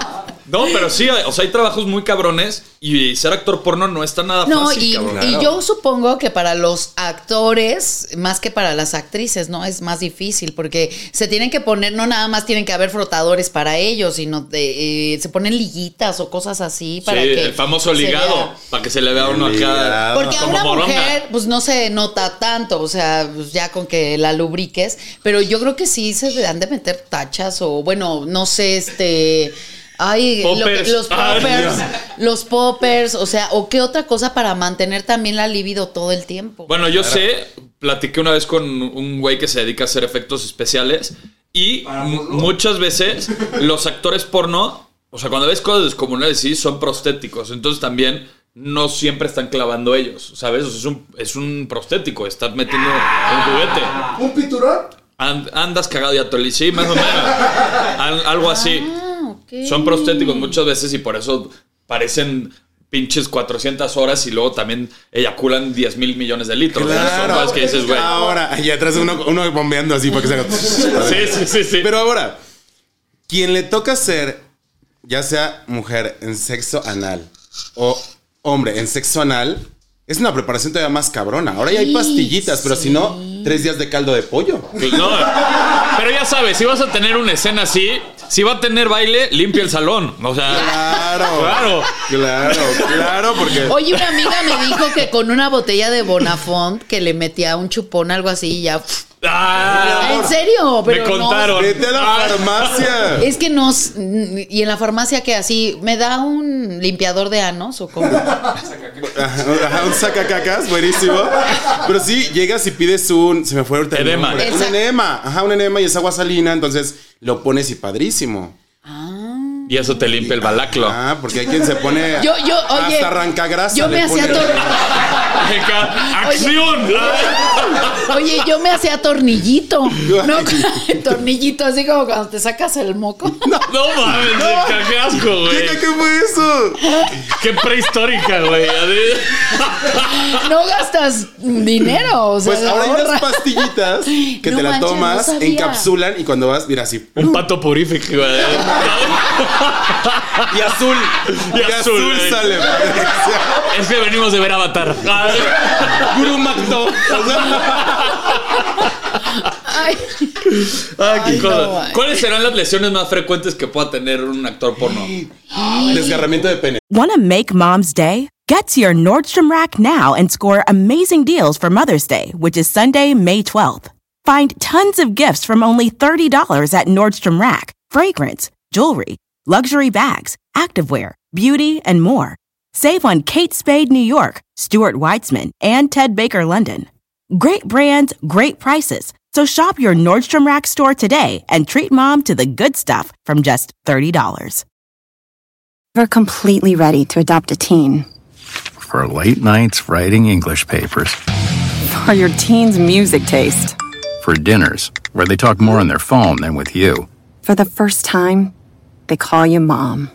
No, pero sí, o sea, hay trabajos muy cabrones y ser actor porno no está nada No, fácil, y, cabrón. y yo supongo que para los actores, más que para las actrices, ¿no? Es más difícil porque se tienen que poner, no nada más tienen que haber frotadores para ellos, sino de, eh, se ponen liguitas o cosas así para sí, que. el famoso ligado, vea. para que se le vea a uno acá. Porque a como una moronga. mujer, pues no se nota tanto, o sea, pues, ya con que la lubriques, pero yo creo que sí se han de meter tachas o, bueno, no sé, este. Ay, lo que- Poppers. los Ay, poppers, Dios. los poppers, o sea, o qué otra cosa para mantener también la libido todo el tiempo. Bueno, yo sé, platiqué una vez con un güey que se dedica a hacer efectos especiales y muchas veces [LAUGHS] los actores porno, o sea, cuando ves cosas descomunales, sí, son prostéticos. Entonces también no siempre están clavando ellos, ¿sabes? O sea, es un, es un prostético, estás metiendo un juguete. ¿Un piturón? And- andas cagado ya, Toli. Sí, más o menos. [LAUGHS] Al- algo así. Son prostéticos muchas veces y por eso parecen pinches 400 horas y luego también eyaculan 10 mil millones de litros. Claro. que dices, güey. Ahora, ahí atrás uno, uno bombeando así para que se haga. Sí, sí, sí, sí. Pero ahora, quien le toca ser, ya sea mujer en sexo anal o hombre en sexo anal, es una preparación todavía más cabrona. Ahora ya hay pastillitas, pero si no, tres días de caldo de pollo. No, pero ya sabes, si vas a tener una escena así, si va a tener baile, limpia el salón. O sea, Claro. Claro. Claro, claro, porque. Oye, una amiga me dijo que con una botella de Bonafont que le metía un chupón, algo así, y ya. Ah, ¿En serio? me Pero no- contaron. Vete a la Ah. farmacia. [LAUGHS] Es que nos. Y en la farmacia que así, ¿me da un limpiador de anos o cómo? Ajá, ajá, un sacacacas, buenísimo. Pero sí, llegas y pides un. Se me fue ahorita el Edema. nombre. Un enema. Ajá, un enema y es agua salina. Entonces lo pones y padrísimo. Y eso te limpia el balaclo. Ah, porque hay quien se pone. Yo, yo, oye. Hasta arranca grasa. Yo me hacía Venga, ¡Acción! Oye, yo me hacía tornillito. No, [LAUGHS] tornillito, así como cuando te sacas el moco. No mames, qué asco, ¿Qué, güey. ¿Qué fue eso? Qué prehistórica, güey. No gastas dinero. O sea, Pues ahora hay unas pastillitas que No te la manches, no tomas, encapsulan y cuando vas, mira así. Un pato purífico, güey. Y azul. Y Y, azul, azul, sale. Es que venimos de ver Avatar. Guru Magdo. Ay. Ay, qué Ay, cosa. no, ¿Cuáles serán las lesiones más frecuentes que pueda tener un actor porno? Desgarramiento de pene. Want to make mom's day? Get to your Nordstrom Rack now and score amazing deals for Mother's Day, which is Sunday, May 12th. Find tons of gifts from only $30 at Nordstrom Rack fragrance, jewelry, luxury bags, activewear, beauty, and more. Save on Kate Spade New York, Stuart Weitzman, and Ted Baker London. Great brands, great prices. So shop your Nordstrom Rack store today and treat mom to the good stuff from just $30. We're completely ready to adopt a teen. For late nights writing English papers. For your teen's music taste. For dinners where they talk more on their phone than with you. For the first time, they call you mom.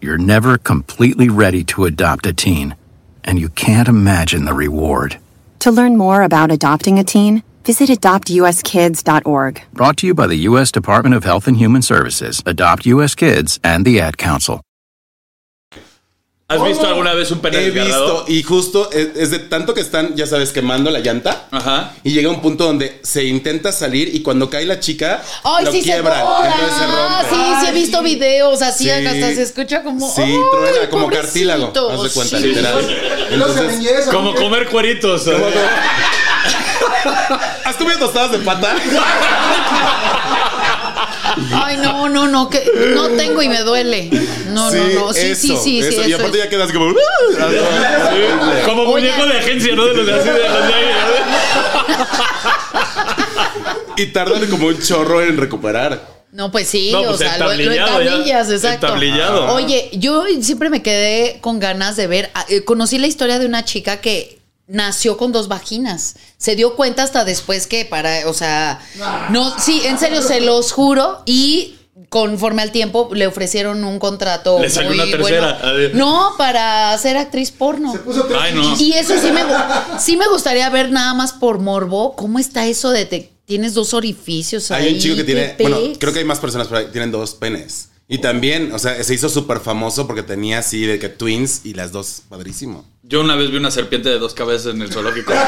You're never completely ready to adopt a teen, and you can't imagine the reward. To learn more about adopting a teen, visit adoptuskids.org. Brought to you by the U.S. Department of Health and Human Services, Adopt U.S. Kids, and the Ad Council. ¿Has visto alguna vez un pene He desgarrado? visto, y justo es, es de tanto que están, ya sabes, quemando la llanta. Ajá. Y llega un punto donde se intenta salir y cuando cae la chica, Ay, lo sí quiebran. se tora. entonces se rompe. Sí, sí he visto videos así, Sí. hasta se escucha como. Sí, ¡ay, truena como pobrecito! cartílago. Haz de cuenta, Sí. literal. [LAUGHS] No se Entonces, Como comer cueritos. [LAUGHS] ¿Has comido tostadas de pata? [LAUGHS] Ay, no, no, no, que no tengo y me duele. No, no, no. Sí, sí, eso, sí, sí. eso. Y eso aparte es. ya quedas como. Como Oye. muñeco de agencia, ¿no? De los de así de los de ahí, y tardan como un chorro en recuperar. No, pues sí, No, o pues sea, lo, lo entablillado ya. entablillas, exacto. Entablillado. Oye, yo siempre me quedé con ganas de ver. ah, eh, Conocí la historia de una chica que nació con dos vaginas. Se dio cuenta hasta después que para, o sea, no, sí, en serio, se los juro. Y conforme al tiempo le ofrecieron un contrato. Le salió muy una tercera, ver. No, para ser actriz porno. Se puso Ay, no. Y eso sí me, sí me gustaría ver nada más por morbo. ¿Cómo está eso de te tienes dos orificios ahí? Hay un chico que tiene. Bueno, creo que hay más personas, pero tienen dos penes. Y también, o sea, se hizo súper famoso porque tenía así de que twins y las dos, padrísimo. Yo una vez vi una serpiente de dos cabezas en el zoológico. [LAUGHS]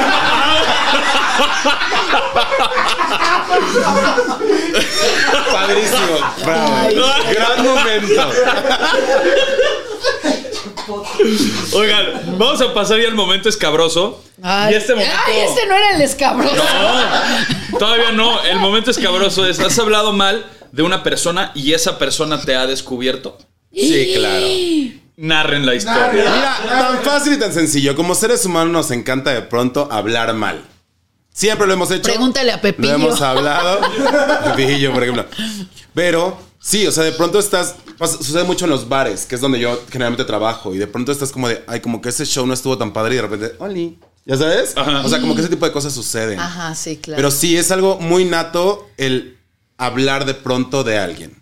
Padrísimo. Bravo. Gran momento. Oigan, vamos a pasar ya al momento escabroso. Ay, y este momento. ay, este no era el escabroso. No, todavía no. El momento escabroso es: has hablado mal de una persona y esa persona te ha descubierto. Sí, claro. Narren la historia. Mira, tan fácil y tan sencillo. Como seres humanos nos encanta de pronto hablar mal. Siempre lo hemos hecho. Pregúntale a Pepillo. Lo hemos hablado. [LAUGHS] Pepillo, por ejemplo. Pero sí, o sea, de pronto estás. pasa- Sucede mucho en los bares, que es donde yo generalmente trabajo. Y de pronto estás como de, ay, como que ese show no estuvo tan padre. Y de repente, Oli. ¿Ya sabes? Ajá. O sea, como que ese tipo de cosas suceden. Ajá, sí, claro. Pero sí, es algo muy nato el hablar de pronto de alguien.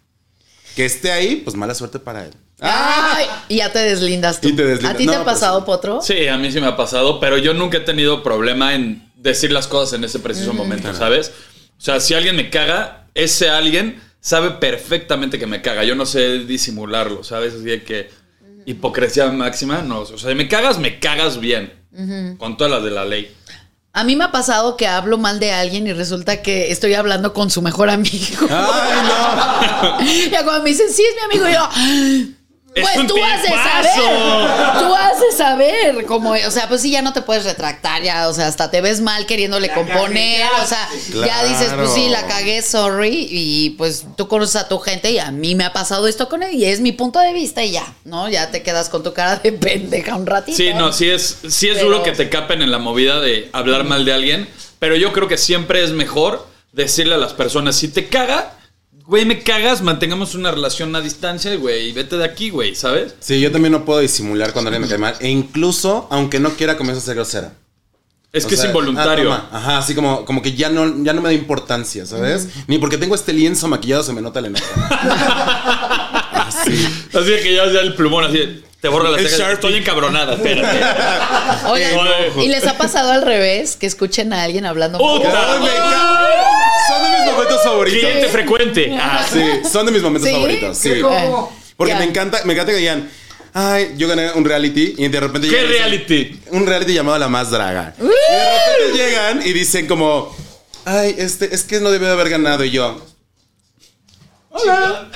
Que esté ahí, pues mala suerte para él. Ay, y ya te deslindas tú. Y te deslindas. ¿A ti te ha pues pasado, sí. Potro? Sí, a mí sí me ha pasado, pero yo nunca he tenido problema en decir las cosas en ese preciso momento, ¿sabes? O sea, si alguien me caga, ese alguien sabe perfectamente que me caga. Yo no sé disimularlo, ¿sabes? Así de que hipocresía máxima, no. O sea, si me cagas, me cagas bien. Con todas las de la ley. A mí me ha pasado que hablo mal de alguien y resulta que estoy hablando con su mejor amigo. Ay, no. [LAUGHS] ya cuando me dicen, sí, es mi amigo, yo. ¡Es Pues un tú has de tipazo! saber. Tú has de saber. Como, o sea, pues sí, ya no te puedes retractar, ya. O sea, hasta te ves mal queriéndole componer. O sea, ya dices, pues sí, la cagué, sorry. Y pues tú conoces a tu gente y a mí me ha pasado esto con él. Y es mi punto de vista y ya, ¿no? Ya te quedas con tu cara de pendeja un ratito. Sí, no, sí es, sí es Pero- duro que te capen en la movida de hablar mal de alguien, pero yo creo que siempre es mejor decirle a las personas, si te caga, güey, me cagas, mantengamos una relación a distancia, güey, y vete de aquí, güey, ¿sabes? Sí, yo también no puedo disimular cuando alguien me cae mal. E incluso, aunque no quiera, comienza a ser grosera. Es O que sea, es involuntario. ah. Ajá, así como, como que ya no, ya no me da importancia, ¿sabes? Ni porque tengo este lienzo maquillado se me nota el enojo. Así. Así de que ya ya el plumón, así te borra la El ceja. Sharpie. Estoy encabronada, espérate. Oigan. ¿y les ha pasado al revés? Que escuchen a alguien hablando? Puta. Ay, favoritos. Cliente frecuente. Ah, Sí, son de mis momentos ¿Sí? favoritos. Sí. ¿Cómo? Porque Ya. me encanta, me encanta que digan, ay, yo gané un reality y de repente ¿Qué reality? un reality llamado La Más Draga. Y de repente llegan y dicen como, ay, este, es que no debe de haber ganado y yo. Hola.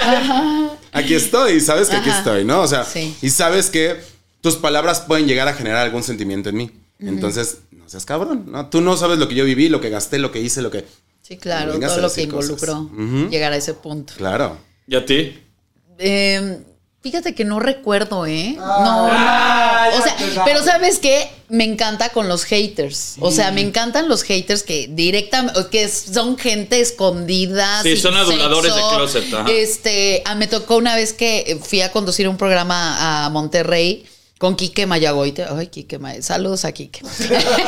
Aquí estoy, sabes que aquí Ajá. estoy, ¿no? O sea, Sí. y sabes que tus palabras pueden llegar a generar algún sentimiento en mí. Entonces, no seas cabrón, ¿no? Tú no sabes lo que yo viví, lo que gasté, lo que hice, lo que... Sí, claro, todo lo que involucró llegar a ese punto. Claro. ¿Y a ti? Eh, fíjate que no recuerdo, ¿eh? no, no. O sea, pero ¿sabes qué? Me encanta con los haters. O sea, me encantan los haters que directamente, que son gente escondida. Sí, sin son aduladores sexo. de closet, ajá. Este, ah, me tocó una vez que fui a conducir un programa a Monterrey. Con Quique Mayagoite. Ay, Quique May- Saludos a Quique.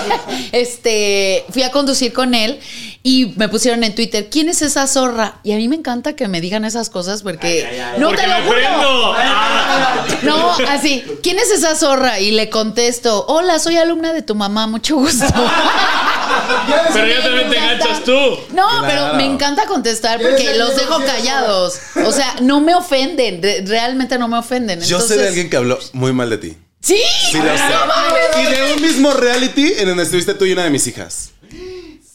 [LAUGHS] este, fui a conducir con él y me pusieron en Twitter, ¿quién es esa zorra? Y a mí me encanta que me digan esas cosas porque no Porque te lo juro. Ah. [LAUGHS] No, así, ¿quién es esa zorra? Y le contesto, hola, soy alumna de tu mamá, mucho gusto. [LAUGHS] Pero ya también te enganchas tú. No, Claro. pero me encanta contestar ¿Quién es porque los dejo callados. O sea, no me ofenden, re- realmente no me ofenden. Yo sé de alguien que habló muy mal de ti. Sí, Sí, lo sé. No mames. Y de un mismo reality en donde estuviste tú y una de mis hijas.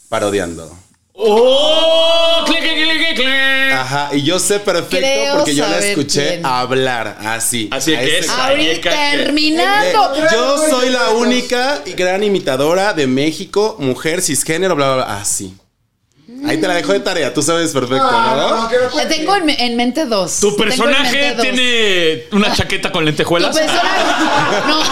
Parodiando. ¡Oh! ¡Clic, clic, clic, clic! Ajá, y yo sé perfecto Creo porque yo la saber escuché quién. hablar así. Así a que ese es-. Ahorita Ahí, terminando. De- yo soy la única y gran imitadora de México, mujer cisgénero, bla, bla, bla. Así. Ahí te la dejo de tarea, tú sabes perfecto, No, ¿no? no. Tengo en, en mente dos. ¿Tu personaje dos. tiene una chaqueta con Tu lentejuelas? personaje. No.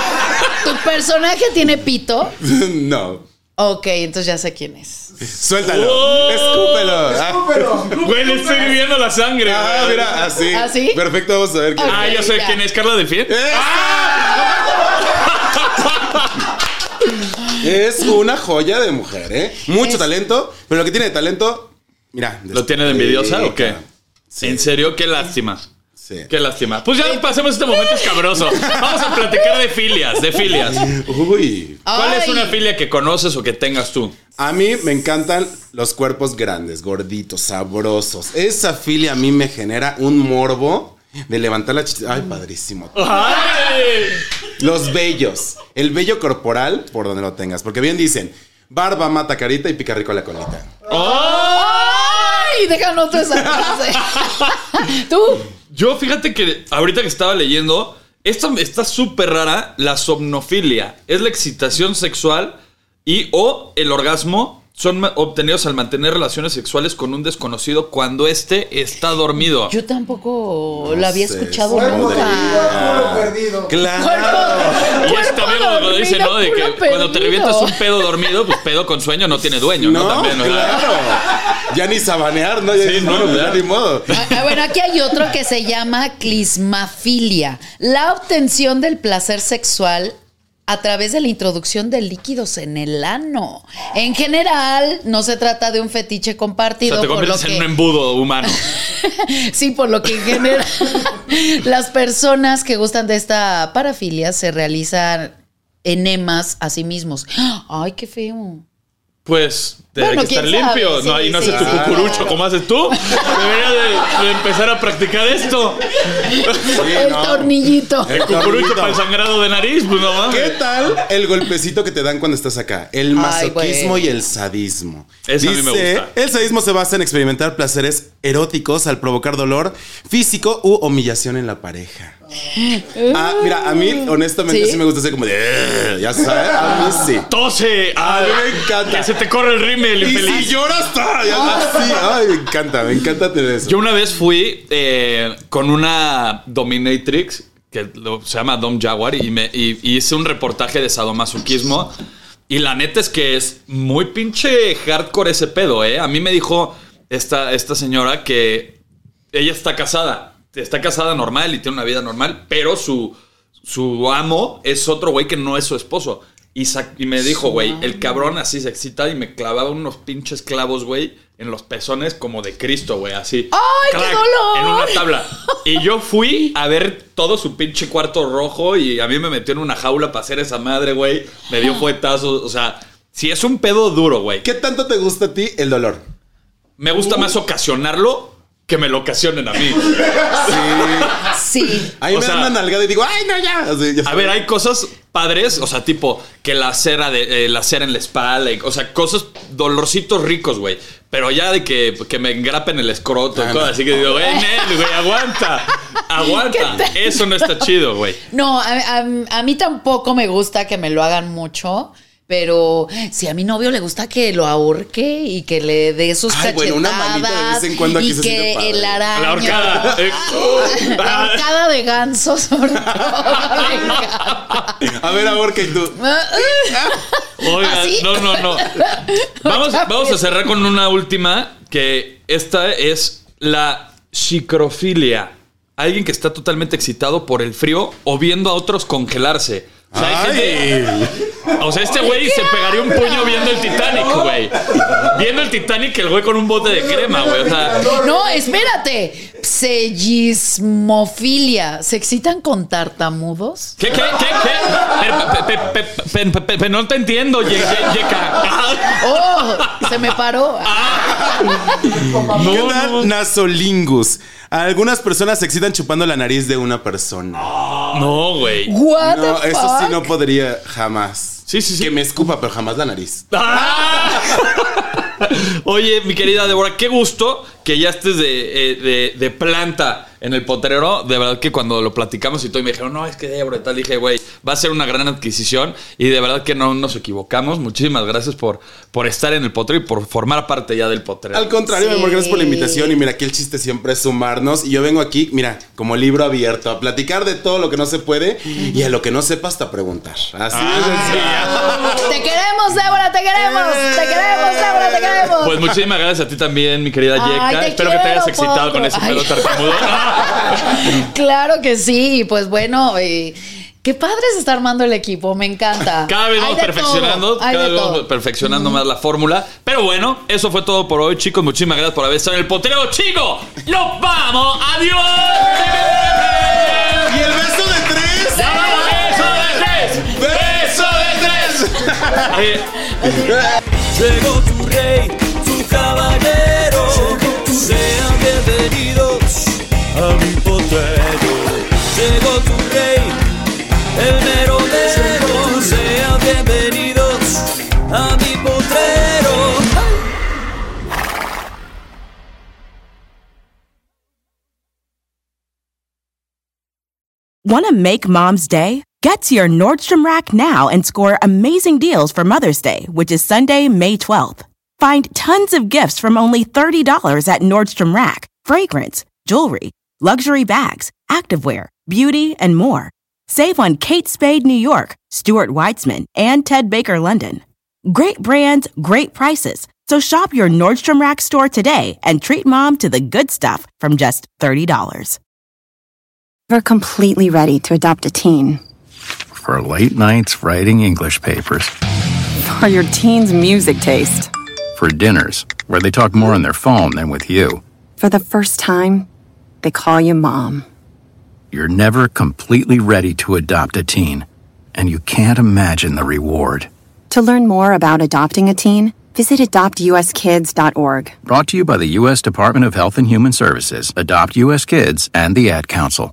¿Tu personaje tiene pito? [LAUGHS] no. Ok, entonces ya sé quién es. Suéltalo. Oh. Escúpelo. Ah, Pero, Güey, le estoy viviendo la sangre. Ah, mira, así. ¿Ah, sí? Perfecto, vamos a ver quién. Ah, yo sé Ya. quién es Carla Delfín. Es una joya de mujer, ¿eh? Mucho talento, pero lo que tiene de talento, mira. ¿Lo tiene de envidiosa o qué? Sí. ¿En serio? Qué lástima. Sí. Qué lástima. Pues ya pasemos este momento escabroso. Vamos a platicar de filias, de filias. Uy. ¿Cuál es una filia que conoces o que tengas tú? A mí me encantan los cuerpos grandes, gorditos, sabrosos. Esa filia a mí me genera un morbo de levantar la ch... Ay, padrísimo. ¡Ay! Los vellos. El vello corporal, por donde lo tengas. Porque bien dicen, barba mata carita y pica rico la colita. ¡Ay! Déjanos tú esa frase. [LAUGHS] ¿Tú? Yo fíjate que ahorita que estaba leyendo, esto está súper rara, la somnofilia. Es la excitación sexual y o el orgasmo son ma- obtenidos al mantener relaciones sexuales con un desconocido cuando éste está dormido. Yo tampoco lo había sé, escuchado cuerpo nunca. culo perdido. Claro. Y es también cuando dice, ¿no? De que cuando te revientas un pedo dormido, pues pedo con sueño no tiene dueño, ¿no? No, También, ¿verdad? claro. Ya ni sabanear, ¿no? Ya Sí, no, bueno, ya. ni modo. Ah, Bueno, aquí hay otro que se llama clismafilia, la obtención del placer sexual a través de la introducción de líquidos en el ano. En general, no se trata de un fetiche O compartido. sea, te por lo conviertes en que- un embudo humano. [LAUGHS] Sí, por lo que en general [LAUGHS] las personas que gustan de esta parafilia se realizan enemas a sí mismos. [GASPS] Ay, qué feo. Pues Bueno, hay que estar sabe, limpio. sí, no, ahí no sí, haces tu cucurucho claro. como haces tú. Debería de, de empezar a practicar esto. el no. tornillito. El Cucurucho para el sangrado de nariz, pues no mames. ¿Qué tal el golpecito que te dan cuando estás acá? El Ay, masoquismo y el sadismo. Eso a mí me gusta. El sadismo se basa en experimentar placeres eróticos al provocar dolor físico u humillación en la pareja. Ah, mira, a mí honestamente sí, ¿Sí? me gusta ser como de... "Ugh", Ya sabes, a mí sí. Tose. A mí me encanta. Que se te corre el rímel, Y infeliz. si lloras, ¡ah! ya así. Ay, me encanta, me encanta tener eso. Yo una vez fui eh, con una dominatrix que lo- se llama Dom Jaguar y, me, y- y hice un reportaje de sadomasoquismo. Y la neta es que es muy pinche hardcore ese pedo, ¿eh? A mí me dijo esta, esta señora que ella está casada. Está casada normal y tiene una vida normal, pero su, su amo es otro güey que no es su esposo. Y, me dijo, güey, el cabrón así se excita y me clavaba unos pinches clavos, güey, en los pezones como de Cristo, güey, así. ¡Ay, qué dolor! En una tabla. Y yo fui a ver todo su pinche cuarto rojo y a mí me metió en una jaula para hacer esa madre, güey. Me dio fuetazos. O sea, si es un pedo duro, güey. ¿Qué tanto te gusta a ti el dolor? Me gusta más ocasionarlo que me lo ocasionen a mí. Sí. Ahí O me sea- dan una nalgada y digo, ¡ay, no, ya! Así, ya A ver, hay cosas padres, o sea, tipo que la cera de eh, la cera en la espalda, y- o sea, cosas dolorcitos ricos, güey. Pero ya de que, que me engrapen el escroto y Ah, cosas no. así que digo, güey, Nel, güey, aguanta. Aguanta. [LAUGHS] Eso no está chido, güey. No, a, a- a mí tampoco me gusta que me lo hagan mucho. Pero si a mi novio le gusta que lo ahorque y que le dé sus Ay, bueno, una manita de vez en cuando aquí y se que padre. el araña, La horcada. [LAUGHS] eh. la horcada de ganso sobre todo. A ver, ahora que tú. [LAUGHS] Oiga, ¿Así? no, no, no. Vamos, vamos a cerrar con una última, que esta es la chicrofilia. alguien que está totalmente excitado por el frío o viendo a otros congelarse. O sea, hay gente- o sea, este güey se pegaría un puño viendo el Titanic, güey. Viendo el Titanic, el güey con un bote de crema, güey. O sea, No, espérate. Sellismofilia. ¿Se excitan con tartamudos? ¿qué, qué, qué, qué? Pero, pe- pe- pe- pe- pe- pe- pe- no te entiendo, Ye- Ye- Yeka. ¡Oh! Se me paró. ¿Qué No, tal? no, Nasolingus. Algunas personas se excitan chupando la nariz de una persona. no, güey. What No, the eso fuck? Sí no podría jamás. Sí, sí, sí. Que me escupa, pero jamás la nariz. ¡Ah! [LAUGHS] Oye, mi querida Débora, qué gusto que ya estés de, eh, de- de planta en el potrero. De verdad que cuando lo platicamos y todo, y me dijeron, no, es que Débora y tal, dije, güey, va a ser una gran adquisición. Y de verdad que no nos equivocamos. Muchísimas gracias por, por estar en el potrero y por formar parte ya del potrero. Al contrario, Sí. mi amor, gracias por la invitación. Y mira, aquí el chiste siempre es sumarnos. Y yo vengo aquí, mira, como libro abierto, a platicar de todo lo que no se puede y a lo que no sepa hasta preguntar. Así Ah. de sencillo. Te queremos, Débora, te queremos. Te queremos, Débora, te queremos. Pues muchísimas gracias a ti también, mi querida Ay, Yeka. Te Espero que te hayas excitado con ese pelo tartamudo. [LAUGHS] Claro que sí. Pues bueno, eh, qué padre se está armando el equipo. Me encanta. Cada vez vamos perfeccionando, cada vez vamos perfeccionando más la fórmula. Pero bueno, eso fue todo por hoy, chicos. Muchísimas gracias por haber estado en el potrero, chicos. ¡Nos vamos! ¡Adiós! ¿Y el beso de tres? ¡Beso de tres! ¡Beso de tres! Llegó tu rey, tu caballero. Sean bienvenidos a mi potrero. Llegó tu rey, el merodero. Sean bienvenidos a mi potrero. Want to make mom's day? Get to your Nordstrom Rack now and score amazing deals for Mother's Day, which is Sunday, May 12th. Find tons of gifts from only $30 at Nordstrom Rack fragrance, jewelry, luxury bags, activewear, beauty, and more. Save on Kate Spade New York, Stuart Weitzman, and Ted Baker London. Great brands, great prices. So shop your Nordstrom Rack store today and treat mom to the good stuff from just $30. We're completely ready to adopt a teen. For late nights writing English papers. For your teen's music taste. For dinners where they talk more on their phone than with you. For the first time, they call you mom. You're never completely ready to adopt a teen, and you can't imagine the reward. To learn more about adopting a teen, visit adoptuskids.org. Brought to you by the U.S. Department of Health and Human Services, Adopt U.S. Kids, and the Ad Council.